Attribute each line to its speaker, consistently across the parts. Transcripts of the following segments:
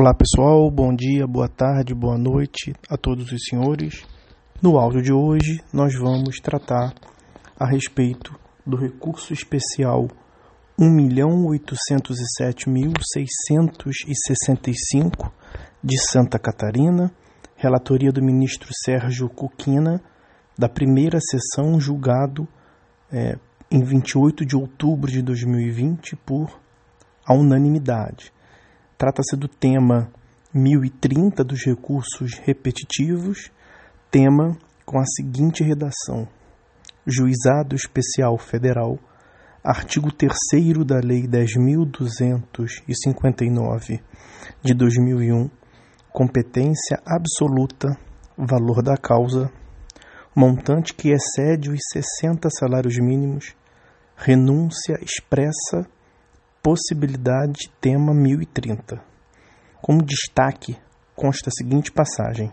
Speaker 1: Olá pessoal, bom dia, boa tarde, boa noite a todos os senhores. No áudio de hoje nós vamos tratar a respeito do recurso especial 1.807.665 de Santa Catarina, relatoria do ministro Sérgio Cuquina, da primeira sessão julgado é, em 28 de outubro de 2020 por a unanimidade. Trata-se do tema 1030 dos recursos repetitivos, tema com a seguinte redação: Juizado Especial Federal, artigo 3 da Lei 10.259 de 2001, competência absoluta, valor da causa, montante que excede os 60 salários mínimos, renúncia expressa Possibilidade tema 1030. Como destaque, consta a seguinte passagem: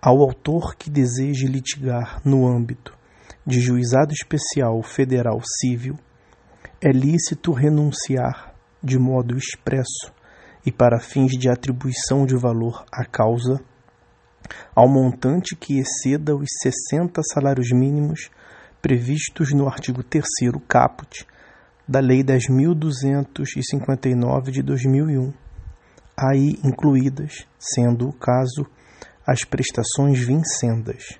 Speaker 1: Ao autor que deseje litigar no âmbito de juizado especial federal civil, é lícito renunciar de modo expresso e para fins de atribuição de valor à causa ao montante que exceda os 60 salários mínimos previstos no artigo 3 caput da Lei 10.259 de 2001, aí incluídas, sendo o caso, as prestações vincendas.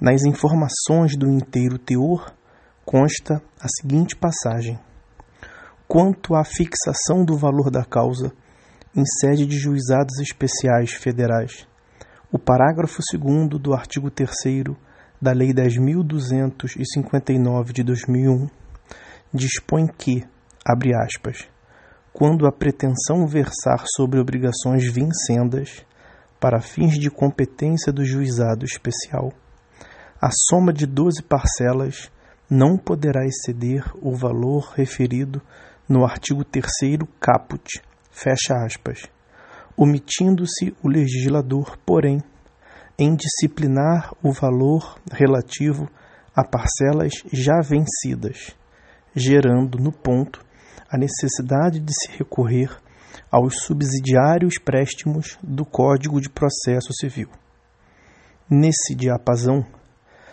Speaker 1: Nas informações do inteiro teor consta a seguinte passagem: Quanto à fixação do valor da causa em sede de juizados especiais federais, o parágrafo 2 do artigo 3 da Lei 10.259 de 2001 dispõe que, abre aspas, quando a pretensão versar sobre obrigações vincendas para fins de competência do juizado especial, a soma de doze parcelas não poderá exceder o valor referido no artigo 3 caput, fecha aspas, omitindo-se o legislador, porém, em disciplinar o valor relativo a parcelas já vencidas, gerando no ponto a necessidade de se recorrer aos subsidiários préstimos do Código de Processo Civil. Nesse diapasão,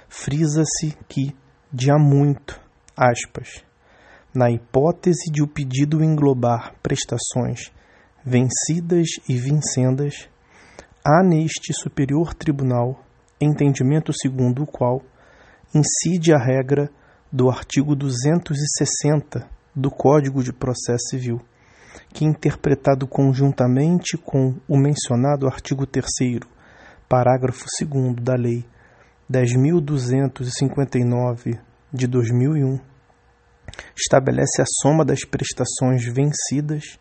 Speaker 1: frisa-se que, de há muito, aspas, na hipótese de o pedido englobar prestações vencidas e vincendas, há neste Superior Tribunal entendimento segundo o qual incide a regra do artigo 260 do Código de Processo Civil, que, interpretado conjuntamente com o mencionado artigo 3, parágrafo 2 da Lei 10.259 de 2001, estabelece a soma das prestações vencidas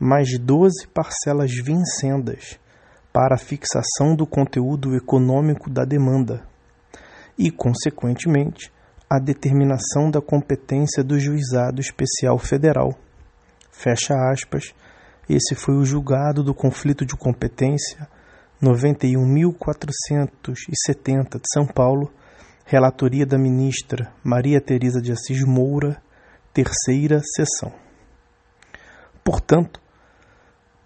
Speaker 1: mais 12 parcelas vincendas para a fixação do conteúdo econômico da demanda e, consequentemente, a determinação da competência do juizado especial federal. Fecha aspas. Esse foi o julgado do conflito de competência 91.470 de São Paulo, relatoria da ministra Maria Teresa de Assis Moura, terceira sessão. Portanto,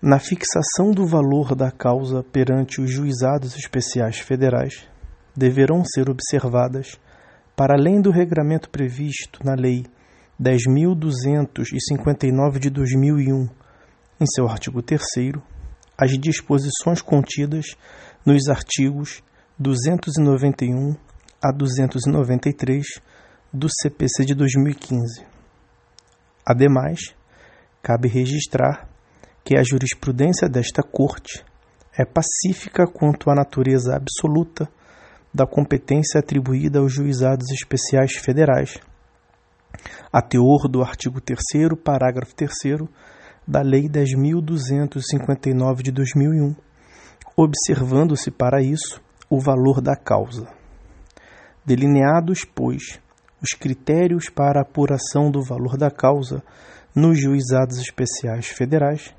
Speaker 1: na fixação do valor da causa perante os juizados especiais federais, deverão ser observadas para além do regramento previsto na Lei 10.259 de 2001, em seu artigo 3, as disposições contidas nos artigos 291 a 293 do CPC de 2015. Ademais, cabe registrar que a jurisprudência desta Corte é pacífica quanto à natureza absoluta da competência atribuída aos juizados especiais federais, a teor do artigo 3 parágrafo 3 da Lei 10.259 de 2001, observando-se para isso o valor da causa. Delineados, pois, os critérios para apuração do valor da causa nos juizados especiais federais,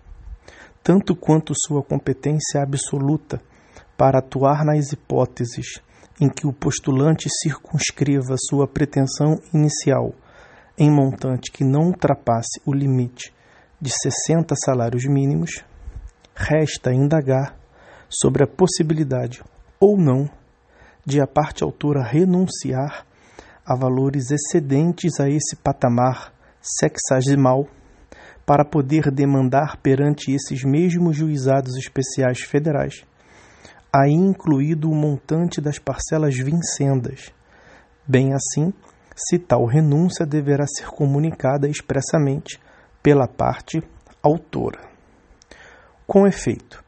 Speaker 1: tanto quanto sua competência absoluta para atuar nas hipóteses em que o postulante circunscreva sua pretensão inicial em montante que não ultrapasse o limite de 60 salários mínimos, resta indagar sobre a possibilidade ou não de a parte autora renunciar a valores excedentes a esse patamar sexagimal para poder demandar perante esses mesmos juizados especiais federais, aí incluído o montante das parcelas vincendas. Bem assim, se tal renúncia deverá ser comunicada expressamente pela parte autora. Com efeito,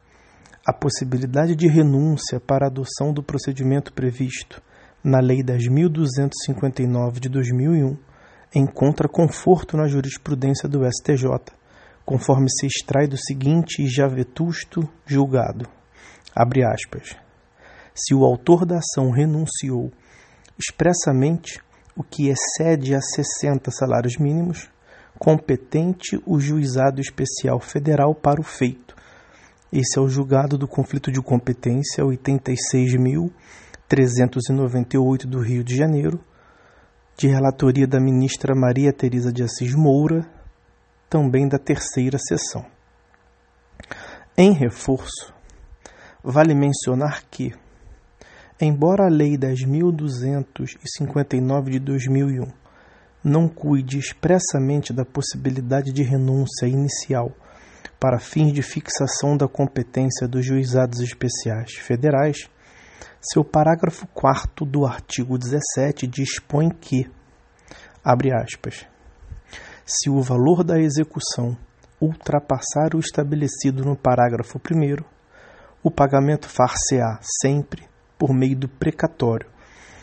Speaker 1: a possibilidade de renúncia para adoção do procedimento previsto na Lei 10.259 de 2001 encontra conforto na jurisprudência do STJ, conforme se extrai do seguinte já vetusto julgado. Abre aspas. Se o autor da ação renunciou expressamente o que excede a 60 salários mínimos, competente o juizado especial federal para o feito. Esse é o julgado do conflito de competência 86.398 do Rio de Janeiro, de relatoria da ministra Maria Teresa de Assis Moura, também da terceira sessão. Em reforço, vale mencionar que, embora a Lei 10.259 de 2001 não cuide expressamente da possibilidade de renúncia inicial para fins de fixação da competência dos juizados especiais federais, seu parágrafo 4 do artigo 17 dispõe que, abre aspas, se o valor da execução ultrapassar o estabelecido no parágrafo 1, o pagamento far-se-á sempre por meio do precatório,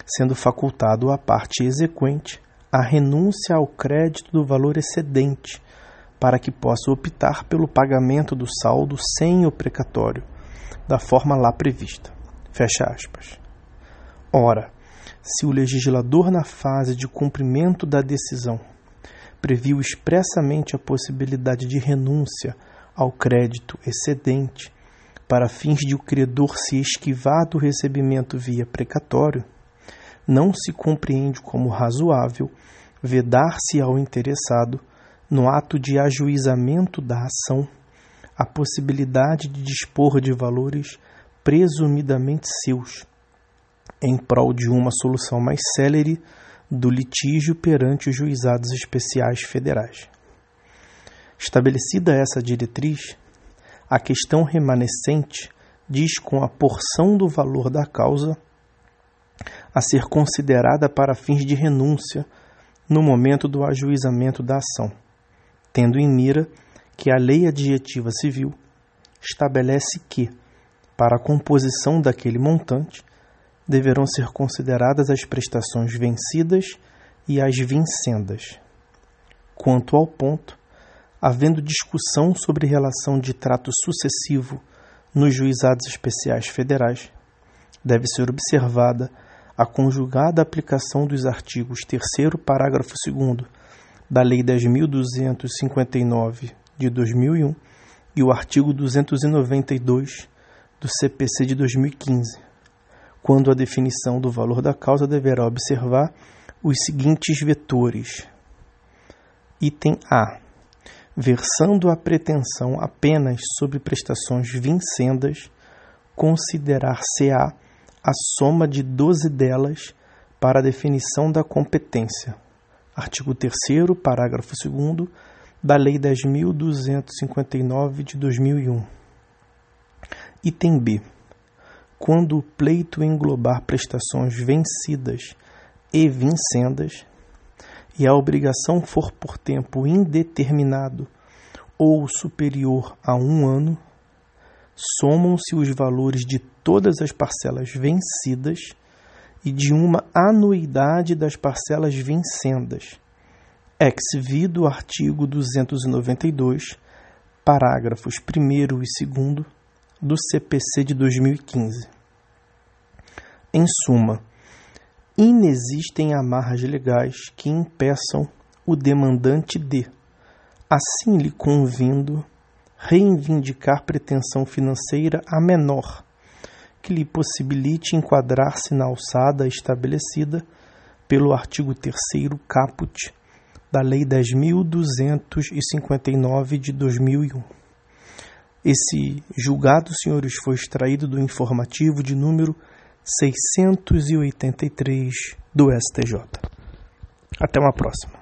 Speaker 1: sendo facultado à parte exequente a renúncia ao crédito do valor excedente, para que possa optar pelo pagamento do saldo sem o precatório, da forma lá prevista. Fecha aspas. Ora, se o legislador, na fase de cumprimento da decisão, previu expressamente a possibilidade de renúncia ao crédito excedente para fins de o credor se esquivar do recebimento via precatório, não se compreende como razoável vedar-se ao interessado, no ato de ajuizamento da ação, a possibilidade de dispor de valores presumidamente seus, em prol de uma solução mais célere do litígio perante os juizados especiais federais. Estabelecida essa diretriz, a questão remanescente diz com a porção do valor da causa a ser considerada para fins de renúncia no momento do ajuizamento da ação, tendo em mira que a lei adjetiva civil estabelece que para a composição daquele montante, deverão ser consideradas as prestações vencidas e as vincendas. Quanto ao ponto, havendo discussão sobre relação de trato sucessivo nos juizados especiais federais, deve ser observada a conjugada aplicação dos artigos 3 parágrafo 2 da Lei 10.259 de 2001 e o artigo 292 do CPC de 2015, quando a definição do valor da causa deverá observar os seguintes vetores. Item A. Versando a pretensão apenas sobre prestações vincendas, considerar-se-á a soma de 12 delas para a definição da competência. Artigo 3 parágrafo 2 da Lei 10.259 de 2001. Item B. Quando o pleito englobar prestações vencidas e vincendas, e a obrigação for por tempo indeterminado ou superior a um ano, somam-se os valores de todas as parcelas vencidas e de uma anuidade das parcelas vincendas, ex vido artigo 292, parágrafos 1 e 2 do CPC de 2015. Em suma, inexistem amarras legais que impeçam o demandante de, assim lhe convindo, reivindicar pretensão financeira a menor, que lhe possibilite enquadrar-se na alçada estabelecida pelo artigo 3 caput da Lei 10.259 de 2001 Esse julgado, senhores, foi extraído do informativo de número 683 do STJ. Até uma próxima.